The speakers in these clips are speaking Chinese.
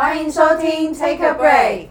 欢迎收听 Take a Break。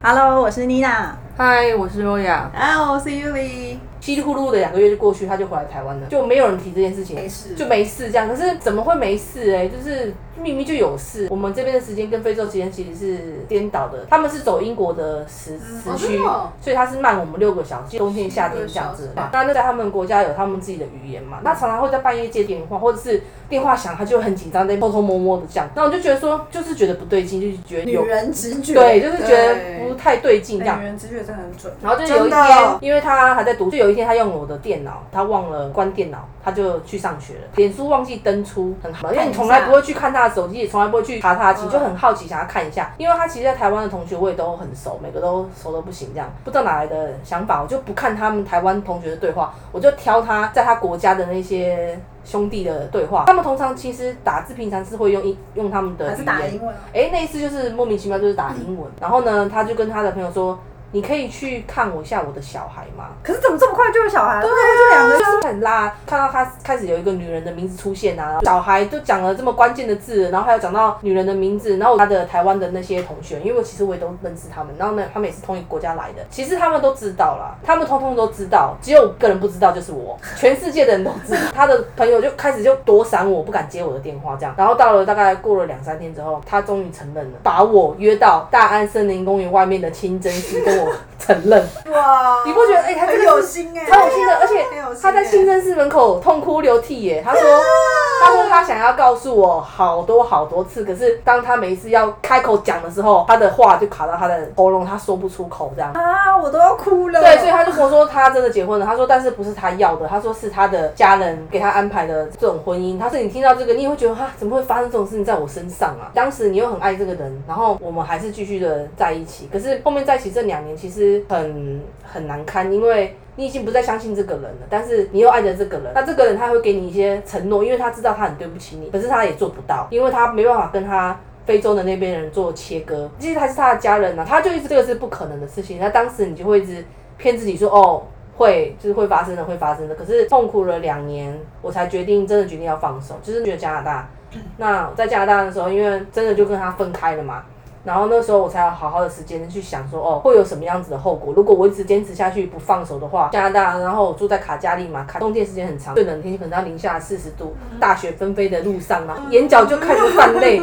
Hello，我是妮娜。嗨，我是欧雅。啊，我是 Yuli。稀里糊涂的两个月就过去，他就回来台湾了，就没有人提这件事情，没事就没事这样。可是怎么会没事哎？就是明明就有事。我们这边的时间跟非洲时间其实是颠倒的，他们是走英国的时时区，所以他是慢我们六个小时，冬天夏天这样子。那那在他们国家有他们自己的语言嘛，那常常会在半夜接电话，或者是电话响，他就很紧张，在偷偷摸摸的这样。那我就觉得说，就是觉得不对劲，就是觉得女有人直觉，对，就是觉得不太对劲这样女。人直觉真的很准。然后就有一天，因为他还在读，就有一天他用我的电脑，他忘了关电脑，他就去上学了。脸书忘记登出，很好，因为你从来不会去看他的手机，也从来不会去查他就很好奇想要看一下。因为他其实在台湾的同学我也都很熟，每个都熟的不行，这样不知道哪来的想法，我就不看他们台湾同学的对话，我就挑他在他国家的那些。兄弟的对话，他们通常其实打字平常是会用英用他们的还是语言，打英文啊？哎，那一次就是莫名其妙就是打英文，然后呢，他就跟他的朋友说：“你可以去看我一下我的小孩吗可是怎么这么快就有小孩？对啊，就两个？”就是很拉，看到他开始有一个女人的名字出现啊，小孩就讲了这么关键的字，然后还有讲到女人的名字，然后他的台湾的那些同学，因为其实我也都认识他们，然后呢，他们也是同一个国家来的，其实他们都知道啦，他们通通都知道，只有一个人不知道，就是我，全世界的人都知道。他的朋友就开始就躲闪我，不敢接我的电话，这样，然后到了大概过了两三天之后，他终于承认了，把我约到大安森林公园外面的清真寺跟我承认。哇，你不觉得哎他真很的有心哎，超有心的，而且他在哎清真寺门口痛哭流涕耶。他说，他说他想要告诉我好多好多次，可是当他每一次要开口讲的时候，他的话就卡到他的喉咙，他说不出口这样。啊，我都要哭了。对，所以他就跟我说他真的结婚了。他说，但是不是他要的，他说是他的家人给他安排的这种婚姻。他说你听到这个，你也会觉得哈，怎么会发生这种事情在我身上啊？当时你又很爱这个人，然后我们还是继续的在一起。可是后面在一起这两年其实很很难堪，因为。你已经不再相信这个人了，但是你又爱着这个人，那这个人他会给你一些承诺，因为他知道他很对不起你，可是他也做不到，因为他没办法跟他非洲的那边人做切割，其实还是他的家人呢、他就一直这个是不可能的事情，那当时你就会一直骗自己说哦。会就是会发生的，会发生的。可是痛苦了两年，我才决定真的决定要放手，就是去了加拿大。那在加拿大的时候，因为真的就跟他分开了嘛，然后那时候我才有好好的时间去想说，哦，会有什么样子的后果？如果我一直坚持下去不放手的话，加拿大，然后我住在卡加利嘛，卡冬天时间很长，最冷的天气可能要零下四十度，大雪纷飞的路上，然 后眼角就开始泛泪，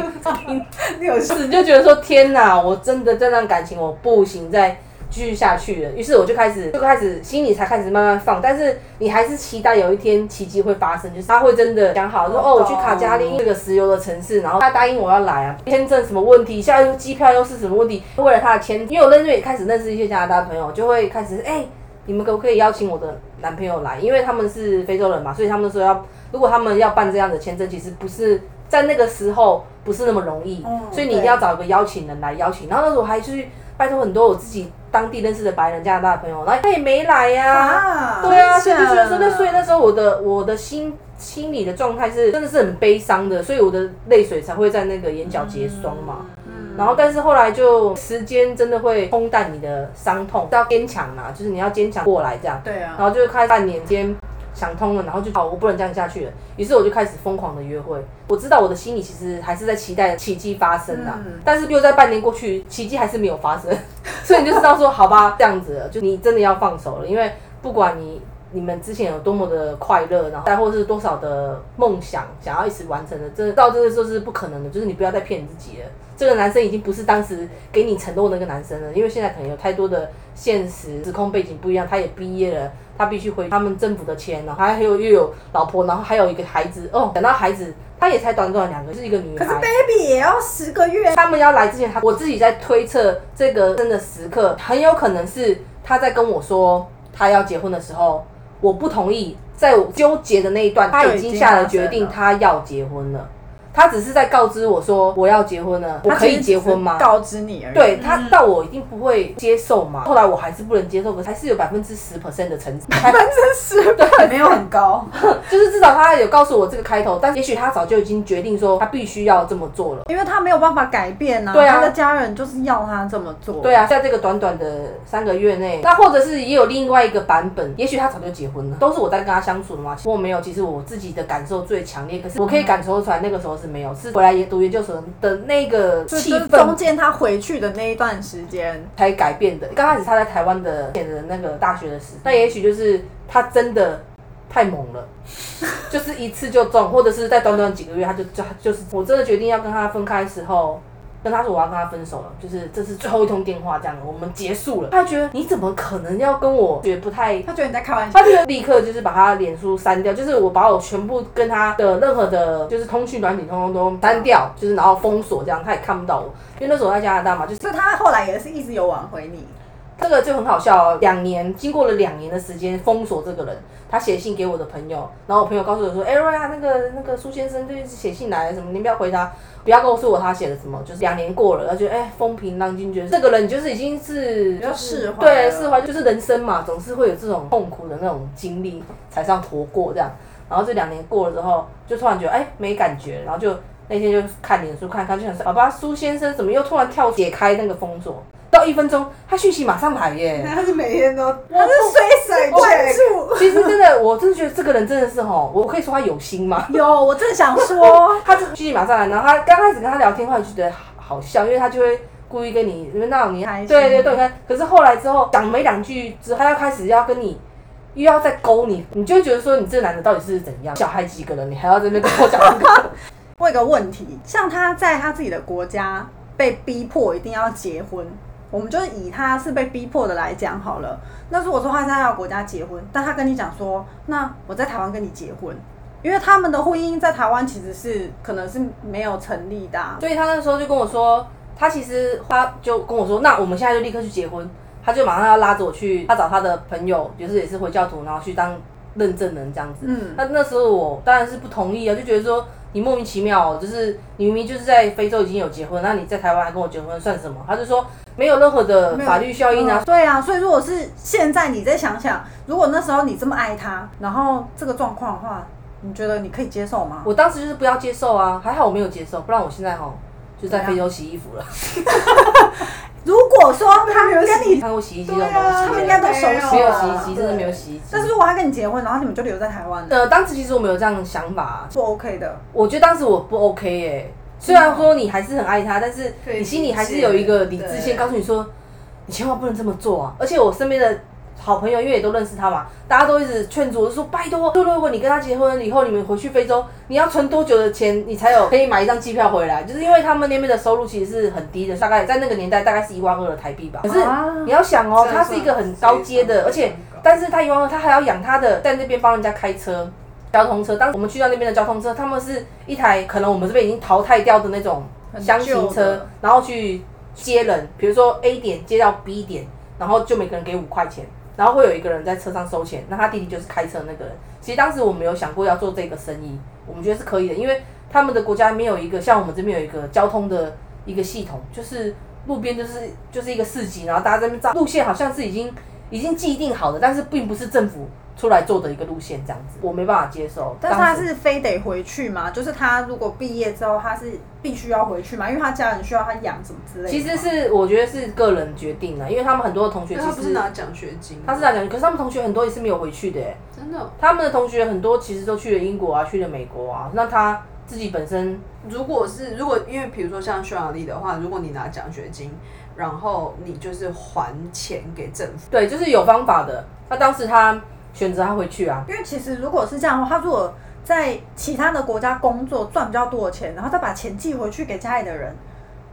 你有事就觉得说天哪，我真的这段感情我不行再继续下去了。于是我就开始就开始心里才开始慢慢放，但是你还是期待有一天奇迹会发生，就是他会真的讲好说哦，我去卡加利这个石油的城市，然后他答应我要来啊，签证什么问题，现在又机票又是什么问题？为了他的签，因为我认识也开始认识一些加拿大朋友，就会开始哎。你们可不可以邀请我的男朋友来？因为他们是非洲人嘛，所以他们说要，如果他们要办这样的签证，其实不是在那个时候不是那么容易，嗯所以你一定要找一个邀请人来邀请。然后那时候我还去拜托很多我自己当地认识的白人加拿大的朋友，然后他也没来呀、啊对啊，所以就觉得说，那所以那时候我的我的心心里的状态是真的是很悲伤的，所以我的泪水才会在那个眼角结霜嘛。然后，但是后来就时间真的会冲淡你的伤痛，要坚强嘛，就是你要坚强过来这样。对啊，然后就开始半年间想通了，然后就好，我不能这样下去了。于是我就开始疯狂的约会。我知道我的心里其实还是在期待奇迹发生啊，嗯但是又在半年过去，奇迹还是没有发生，所以你就知道说，好吧，这样子，就你真的要放手了，因为不管你。你们之前有多么的快乐，然后再或是多少的梦想想要一起完成的，这到这个时候是不可能的。就是你不要再骗你自己了。这个男生已经不是当时给你承诺那个男生了，因为现在可能有太多的现实时空背景不一样，他也毕业了，他必须回他们政府的钱，然后还有又有老婆，然后还有一个孩子。哦，等到孩子，他也才短短两个，是一个女可是。baby 也要十个月，他们要来之前，他我自己在推测这个真的时刻，很有可能是他在跟我说他要结婚的时候，我不同意，在我纠结的那一段，他已经下了决定，他要结婚了。他只是在告知我说我要结婚了，我可以结婚吗？告知你而已。对他到我一定不会接受嘛。后来我还是不能接受，可是还是有百分之十 percent 的成绩，百分之十，对，没有很高，就是至少他有告诉我这个开头，但也许他早就已经决定说他必须要这么做了，因为他没有办法改变啊。对啊他的家人就是要他这么做。对啊，在这个短短的三个月内，那或者是也有另外一个版本，也许他早就结婚了，都是我在跟他相处的嘛。其实我没有，其实我自己的感受最强烈，可是我可以感受出来，那个时候是没有，是回来研读研究生的那个就气氛中间他回去的那一段时间，才改变的。刚开始他在台湾的的那个大学的时，那也许就是他真的太猛了，就是一次就中，或者是在短短几个月他就就就是我真的决定要跟他分开的时候。跟他说我要跟他分手了，就是这是最后一通电话，这样我们结束了。他觉得你怎么可能要跟我？觉得不太他觉得你在开玩笑。他就立刻就是把他脸书删掉，就是我把我全部跟他的任何的，就是通讯软体通通都删掉，就是然后封锁这样，他也看不到我。因为那时候我在加拿大嘛，就是所以他后来也是一直有挽回你。这个就很好笑哦。两年经过了两年的时间封锁这个人，他写信给我的朋友，然后我朋友告诉我说：“哎、瑞啊，那个那个苏先生就是写信来了，什么你不要回他，不要告诉我他写的什么。”就是两年过了，然后觉得哎风平浪静，觉得这个人就是已经是比较释怀对释怀，就是人生嘛，总是会有这种痛苦的那种经历才算活过这样。然后这两年过了之后，就突然觉得哎没感觉，然后就那天就看脸书看一看，就想说，好吧，苏先生怎么又突然跳解开那个封锁？到一分钟，他讯息马上来耶。他是每天都，他是随时关注。其实真的，我真的觉得这个人真的是吼，我可以说他有心吗？有，我正想说，他这讯息马上来，然后他刚开始跟他聊天，后来就觉得好笑，因为他就会故意跟你那种你开心对对对，你看，可是后来之后讲没两句之后，他要开始要跟你。又要再勾你，你就会觉得说你这个男的到底是怎样？小孩几个人，你还要在那边跟我讲这个？问一个问题，像他在他自己的国家被逼迫一定要结婚，我们就以他是被逼迫的来讲好了。那如果说他在他的国家结婚，但他跟你讲说，那我在台湾跟你结婚，因为他们的婚姻在台湾其实是可能是没有成立的啊、所以他那时候就跟我说，他其实他就跟我说，那我们现在就立刻去结婚。他就马上要拉着我去，他找他的朋友，就是也是回教徒，然后去当认证人这样子。嗯那那时候我当然是不同意啊，就觉得说你莫名其妙、哦，就是你明明就是在非洲已经有结婚，那你在台湾还跟我结婚算什么？他就说没有任何的法律效应啊嗯。对啊，所以如果是现在你再想想，如果那时候你这么爱他，然后这个状况的话，你觉得你可以接受吗？我当时就是不要接受啊，还好我没有接受，不然我现在哈就在非洲洗衣服了。如果说他跟你，看过洗衣机这种对啊，他，们应该都熟悉没有洗衣机，真的没有洗衣机。但是如果他跟你结婚，然后你们就留在台湾，呃，当时其实我没有这样的想法。啊、不 OK 的。我觉得当时我不 OK 哎、虽然说你还是很爱他，但是你心里还是有一个理智线告诉你说，你千万不能这么做啊！而且我身边的好朋友，因为也都认识他嘛，大家都一直劝阻我说，拜托，就如果你跟他结婚以后，你们回去非洲，你要存多久的钱，你才有可以买一张机票回来？就是因为他们那边的收入其实是很低的，大概在那个年代大概是一万二的台币吧。可是啊你要想哦，他是一个很高阶的，而且但是他一万二，他还要养他的，在那边帮人家开车。交通车，当我们去到那边的交通车，他们是一台可能我们这边已经淘汰掉的那种很箱型车，然后去接人，比如说 A 点接到 B 点，然后就每个人给五块钱，然后会有一个人在车上收钱，那他弟弟就是开车那个人。其实当时我们有想过要做这个生意，我们觉得是可以的，因为他们的国家没有一个像我们这边有一个交通的一个系统，就是路边就是就是一个市集，然后大家在那边照路线好像是已经已经既定好的，但是并不是政府出来做的一个路线这样子，我没办法接受。但是他是非得回去嘛？就是他如果毕业之后，他是必须要回去嘛？因为他家人需要他养什么之类的。其实是我觉得是个人决定的，因为他们很多的同学其实他不是拿奖学金，他是拿奖学金，可是他们同学很多也是没有回去的耶，真的。他们的同学很多其实都去了英国啊，去了美国啊，那他自己本身如果是如果因为比如说像匈牙利的话，如果你拿奖学金，然后你就是还钱给政府，对就是有方法的，那当时他选择他回去啊，因为其实如果是这样的话，他如果在其他的国家工作赚比较多的钱，然后再把钱寄回去给家里的人，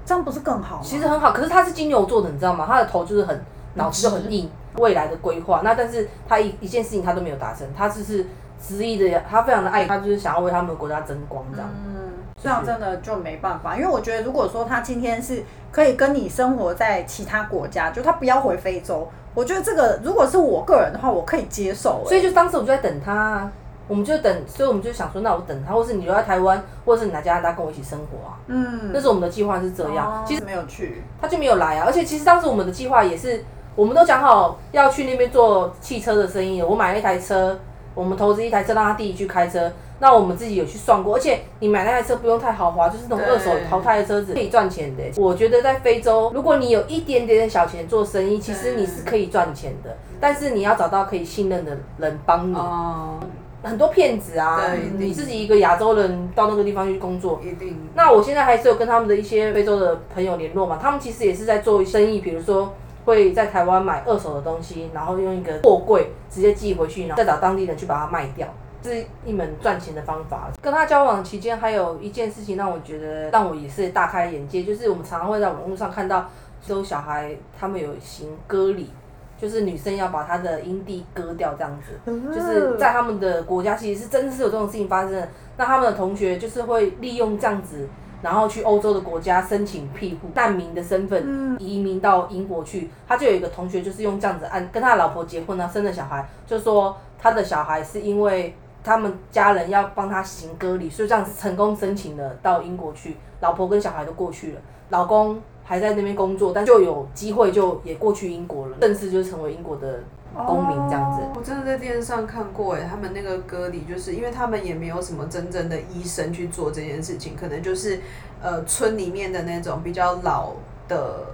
这样不是更好吗？其实很好，可是他是金牛座的，你知道吗？他的头就是很脑子就很硬，未来的规划。那但是他一一件事情他都没有达成，他只是执意的，他非常的爱，他就是想要为他们国家争光这样。嗯，这样真的就没办法，因为我觉得如果说他今天是可以跟你生活在其他国家，就他不要回非洲，我觉得这个如果是我个人的话，我可以接受、欸。所以就当时我就在等他啊，我们就等，所以我们就想说，那我等他，或是你留在台湾，或者是你来加拿大跟我一起生活啊。嗯，那时候我们的计划是这样，哦其实没有去，他就没有来啊。而且其实当时我们的计划也是，我们都讲好要去那边做汽车的生意了。我买了一台车，我们投资一台车让他弟弟去开车。那我们自己有去算过，而且你买那台车不用太豪华，就是那种二手淘汰的车子，可以赚钱的。我觉得在非洲，如果你有一点点的小钱做生意，其实你是可以赚钱的，但是你要找到可以信任的人帮你。哦，很多骗子啊你自己一个亚洲人到那个地方去工作，一定。那我现在还是有跟他们的一些非洲的朋友联络嘛，他们其实也是在做生意，比如说会在台湾买二手的东西，然后用一个货柜直接寄回去，然后再找当地人去把它卖掉。这是一门赚钱的方法。跟他交往期间，还有一件事情让我觉得让我也是大开眼界，就是我们常常会在网络上看到，这种小孩他们有行割礼，就是女生要把她的阴蒂割掉这样子。就是在他们的国家，其实是真的是有这种事情发生的。那他们的同学就是会利用这样子，然后去欧洲的国家申请庇护难民的身份，移民到英国去。他就有一个同学就是用这样子按跟他的老婆结婚啊，生了小孩，就说他的小孩是因为他们家人要帮他行割礼，所以这样子成功申请了到英国去，老婆跟小孩都过去了，老公还在那边工作，但就有机会就也过去英国了，正式就成为英国的公民这样子。我真的在电视上看过，哎，他们那个歌里，就是因为他们也没有什么真正的医生去做这件事情，可能就是呃村里面的那种比较老的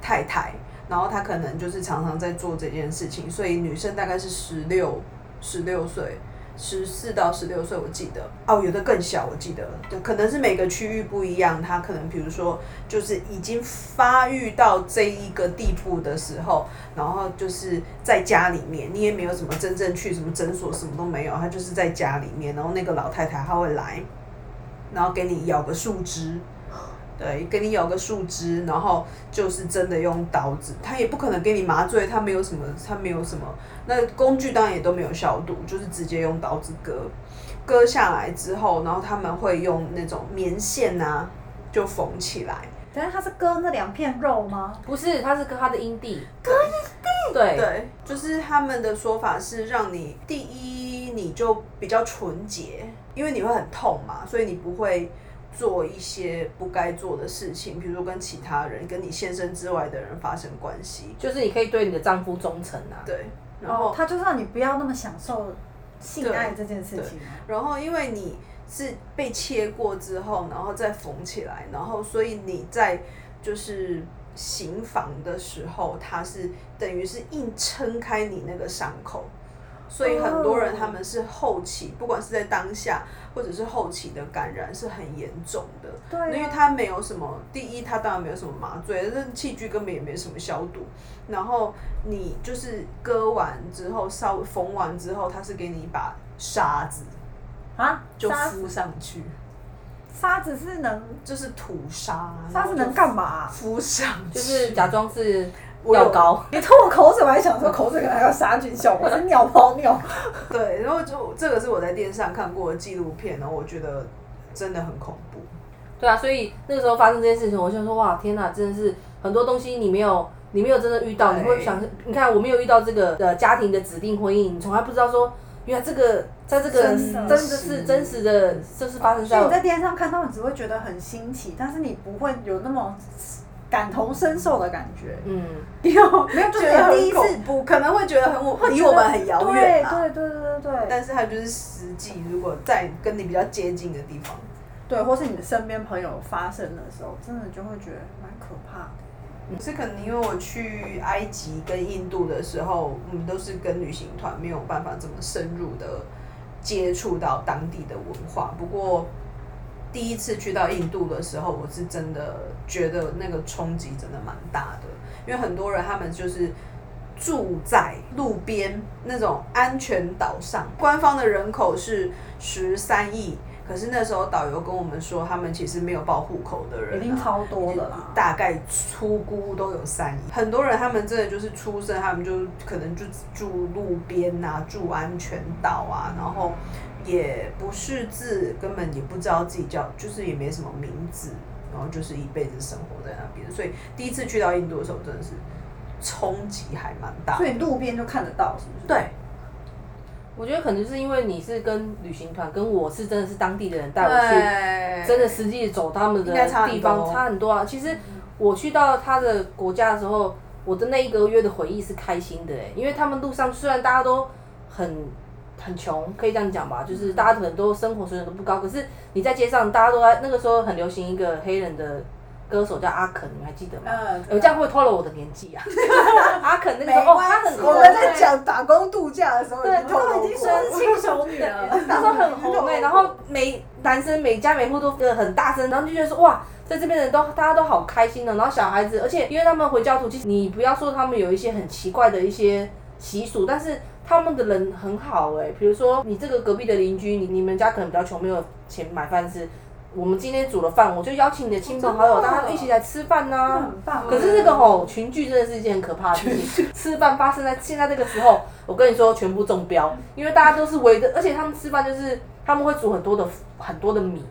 太太，然后她可能就是常常在做这件事情，所以女生大概是十六十六岁。十四到十六岁，我记得。哦，有的更小，我记得，就，可能是每个区域不一样，他可能比如说就是已经发育到这一个地步的时候，然后就是在家里面，你也没有什么真正去什么诊所，什么都没有，他就是在家里面，然后那个老太太她会来，然后给你咬个树枝，对，给你咬个树枝，然后就是真的用刀子，他也不可能给你麻醉，他没有什么，他没有什么，那工具当然也都没有消毒，就是直接用刀子割，割下来之后，然后他们会用那种棉线啊，就缝起来。等下他是割那两片肉吗？不是，他是割他的阴蒂。割阴蒂。对。对，就是他们的说法是让你第一你就比较纯洁，因为你会很痛嘛，所以你不会做一些不该做的事情，比如说跟其他人、跟你先生之外的人发生关系。就是你可以对你的丈夫忠诚啊。对，然后、哦，他就让你不要那么享受性爱这件事情啊。然后因为你是被切过之后，然后再缝起来，然后所以你在就是行房的时候，它是等于是硬撑开你那个伤口。所以很多人他们是后期，不管是在当下或者是后期的感染是很严重的，对啊。因为它没有什么，第一它当然没有什么麻醉，那器具根本也没什么消毒，然后你就是割完之后稍微缝完之后，它是给你一把沙子，啊，就敷上去，沙子是能就是土沙，沙子能干嘛？啊、敷上去，就是假装是我有药膏。你吐我口水，我还想说口水可能还有杀菌效果，是尿泡尿。对，然后就这个是我在电视上看过的纪录片，然后我觉得真的很恐怖。对啊，所以那个时候发生这件事情，我就说哇，天哪，真的是很多东西你没有，你没有真的遇到，你会想，你看我没有遇到这个呃家庭的指定婚姻，你从来不知道说，原来这个在这个真的真的是真实的，就是发生在所以你在电视上看到，你只会觉得很新奇，但是你不会有那么感同身受的感觉。嗯，有没有就觉得第一次不，可能会觉得很我离我们很遥远啊。对对对对对对但是它就是实际，如果在跟你比较接近的地方，对，或是你的身边朋友发生的时候，真的就会觉得蛮可怕的。是可能因为我去埃及跟印度的时候，我们都是跟旅行团，没有办法这么深入的接触到当地的文化。不过第一次去到印度的时候，我是真的觉得那个冲击真的蛮大的，因为很多人他们就是。住在路边那种安全岛上，官方的人口是十三亿，可是那时候导游跟我们说，他们其实没有报户口的人、啊，已经超多了啦大概粗估都有三亿。很多人他们真的就是出生，他们就可能就住路边呐、住安全岛啊，然后也不识字，根本也不知道自己叫，就是也没什么名字，然后就是一辈子生活在那边。所以第一次去到印度的时候，真的是冲击还蛮大。所以路边就看得到，是不是？对，我觉得可能就是因为你是跟旅行团，跟我是真的是当地的人带我去，真的实际走他们的地方差很多啊。其实我去到他的国家的时候，我的那一个月的回忆是开心的哎，因为他们路上虽然大家都很很穷，可以这样讲吧，就是大家可能都生活水准都不高，可是你在街上大家都在那个时候很流行一个黑人的歌手叫阿肯，你还记得吗？嗯呃，这样会拖了我的年纪啊。阿肯那个时候，哦，他很红我们在讲打工度假的时候，对已经透露都已经过说是轻熟女了。那时候很红哎、然后每男生每家每户都呃很大声，然后就觉得说哇，在这边的人都大家都好开心的，然后小孩子，而且因为他们回教徒，其实你不要说他们有一些很奇怪的一些习俗，但是他们的人很好哎、比如说你这个隔壁的邻居，你你们家可能比较穷，没有钱买饭吃。我们今天煮了饭，我就邀请你的亲朋好友，大家一起来吃饭呐、很棒。可是这个吼群聚真的是一件很可怕的事情。吃饭发生在现在这个时候，我跟你说全部中标，因为大家都是围着，而且他们吃饭就是他们会煮很多的很多的米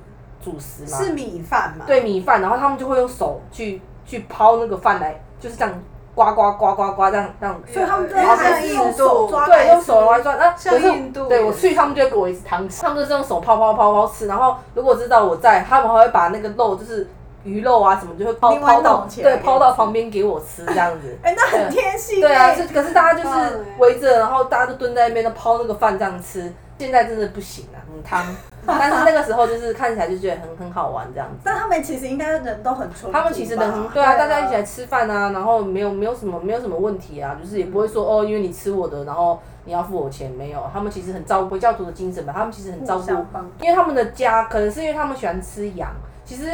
主食嘛，是米饭嘛？对米饭，然后他们就会用手去去抛那个饭来，就是这样刮刮刮刮刮这样这样。所以他们真的还是用印度手抓，对，用手来抓。那像可是对我去，他们就会给我一匙汤匙，他们就是用手抛抛抛抛吃。然后如果知道我在，他们还会把那个肉就是鱼肉啊什么，就会抛抛到对抛到旁边给我吃这样子。哎，那很贴心。对啊，哎就可是大家就是围着，然后大家都蹲在那边，都抛那个饭这样吃。现在真的不行啊，很汤。但是那个时候就是看起来就觉得很很好玩这样子。但他们其实应该人都很淳朴。他们其实人很对啊，大家一起来吃饭啊，然后没有没有什么没有什么问题啊，就是也不会说哦，因为你吃我的，然后你要付我钱，没有。他们其实很照顾回教徒的精神吧，他们其实很照顾因为他们的家可能是因为他们喜欢吃羊。其实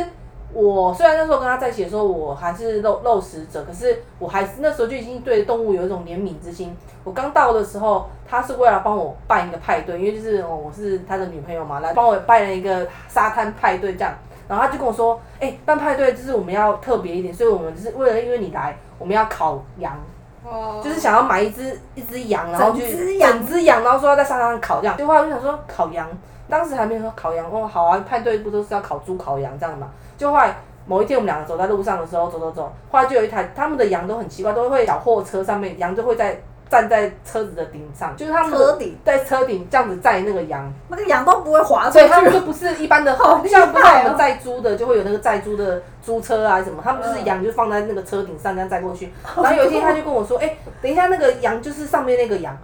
我虽然那时候跟他在一起的时候，我还是肉肉食者，可是我还是那时候就已经对动物有一种怜悯之心。我刚到的时候，他是为了帮我办一个派对，因为就是哦我是他的女朋友嘛，来帮我办了一个沙滩派对这样。然后他就跟我说，哎、办派对就是我们要特别一点，所以我们就是为了因为你来，我们要烤羊。哦就是想要买一只一只羊，然后去整只羊整只羊，然后说要在沙滩上烤这样。结果后来我就想说烤羊，当时还没有说烤羊，哦好啊，派对不都是要烤猪烤羊这样嘛？就后来某一天我们两个走在路上的时候，走走走，后来就有一台他们的羊都很奇怪，都会小货车上面羊就会在站在车子的顶上，就是他们的车顶在车顶这样子载那个羊，那个羊都不会滑出所以他们。就不是一般的，像不像我们载猪的，就会有那个载猪的猪车啊什么，他们就是嗯羊就放在那个车顶上这样载过去。然后有一天他就跟我说，哎、等一下那个羊就是上面那个羊，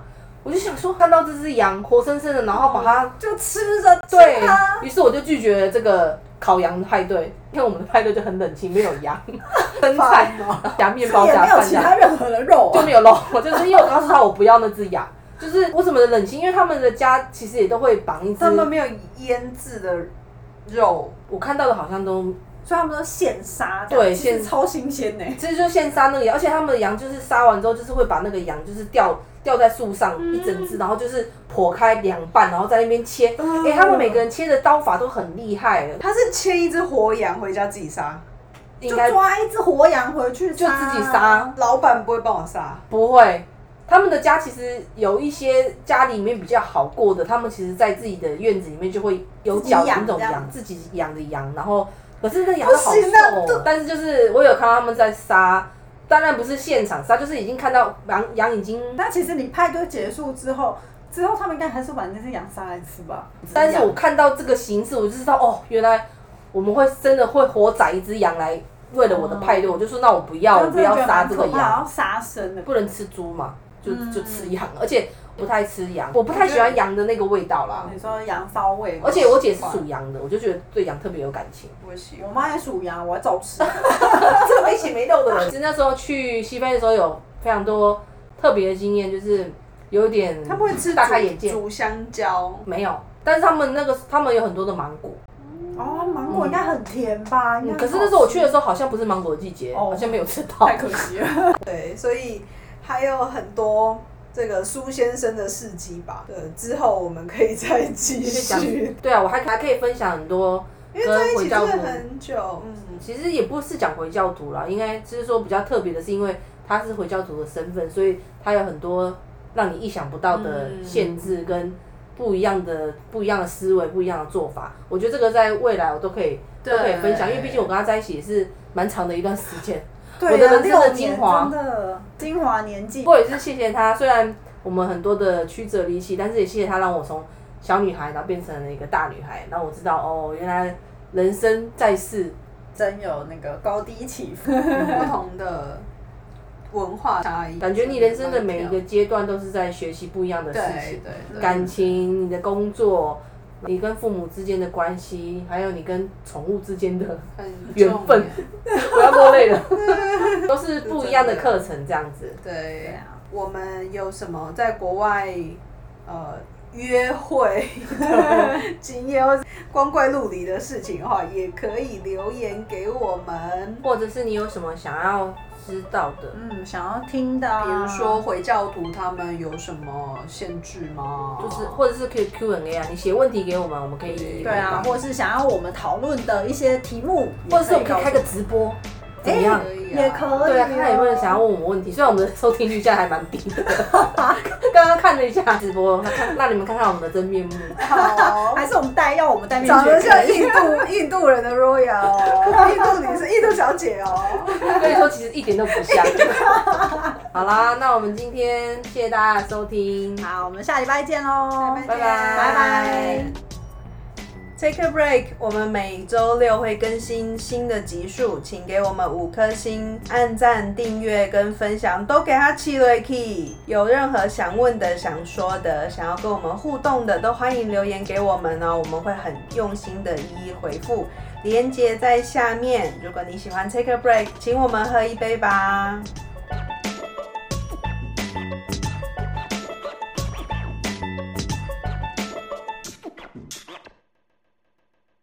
我就想说看到这只羊活生生的，然后把它就吃着对。它，于是我就拒绝了这个烤羊的派对，因为我们的派对就很冷清，没有羊，生菜夹面包也没有夹饭这样其他任何的肉啊。就没有肉，我就是因为我告诉他我不要那只羊。就是我怎么的冷清？因为他们的家其实也都会绑一只他，们没有腌制的肉，我看到的好像都所以他们都现杀，对现超新鲜呢。其实就现杀那个羊，而且他们的羊就是杀完之后，就是会把那个羊就是吊吊在树上嗯一整只，然后就是剖开两半，然后在那边切。哎、嗯他们每个人切的刀法都很厉害，他是切一只活羊回家自己杀，就抓一只活羊回去，就自己杀。老板不会帮我杀。不会。他们的家其实有一些家里面比较好过的，他们其实在自己的院子里面就会有养那种羊，自己养的羊，然后可是那羊都好瘦哦，但是就是我有看到他们在杀，当然不是现场杀，就是已经看到羊羊已经那其实你派对结束之后，之后他们应该还是把那只羊杀来吃吧。但是我看到这个形式，我就知道哦，原来我们会真的会活宰一只羊来为了我的派对，我就说那我不要，我不要杀这个羊，要杀生的。不能吃猪嘛，就嗯就吃羊，而且不太吃羊，我不太喜欢羊的那个味道啦。你说羊骚味，而且我姐是属羊的，我就觉得对羊特别有感情。我喜我妈也属羊，我还照吃。这个没血没肉的人，其实那时候去西非的时候有非常多特别的经验，就是有点他不会吃大开眼界，煮香蕉，没有。但是他们那个他们有很多的芒果，哦，芒果应该很甜吧？嗯，很可是那时候我去的时候好像不是芒果的季节，哦好像没有吃到太。可惜了。对，所以还有很多这个苏先生的事迹吧。对，之后我们可以再继续，对啊，我还还可以分享很多因为在跟一起真的回教徒。很久，嗯，其实也不是讲回教徒啦，应该就是说比较特别的是，因为他是回教徒的身份，所以他有很多让你意想不到的嗯限制跟不一样的不一样的思维、不一样的做法。我觉得这个在未来我都可以都对可以分享，因为毕竟我跟他在一起也是蛮长的一我对啊，的人生的精华真的精华年纪不。过也是谢谢他，虽然我们很多的曲折离奇，但是也谢谢他让我从小女孩，然后变成了一个大女孩，让我知道哦，原来人生在世，真有那个高低起伏。不同的文化差异，感觉你人生的每一个阶段都是在学习不一样的事对情，对对，感情、你的工作、你跟父母之间的关系，还有你跟宠物之间的 缘分，不要落泪了，都是不一样的课程，这样子。对我们有什么在国外呃约会的经验，或者光怪陆离的事情的话，也可以留言给我们。或者是你有什么想要知道的，嗯，想要听的啊，比如说回教徒他们有什么限制吗？就是或者是可以 Q&A 啊，你写问题给我们，我们可以对啊，或者是想要我们讨论的一些题目，或者是我们可以开个直播，怎么样？可以啊也可以哦，对啊，看看有没有人想要问我们问题。虽然我们的收听率现在还蛮低的，刚刚看了一下直播，让你们看看我们的真面目。好 还是我们戴要我们戴面具长得像印度印度人的 Royal，哦 印度女士、印度小姐哦。跟你说，其实一点都不像。好啦，那我们今天谢谢大家的收听，好，我们下礼拜见喽，拜拜拜拜。Take a break，我们每周六会更新新的集数，请给我们五颗星、按赞、订阅跟分享，都给它起了 key。有任何想问的、想说的、想要跟我们互动的，都欢迎留言给我们哦，我们会很用心的一一回复。连接在下面。如果你喜欢 Take a break，请我们喝一杯吧。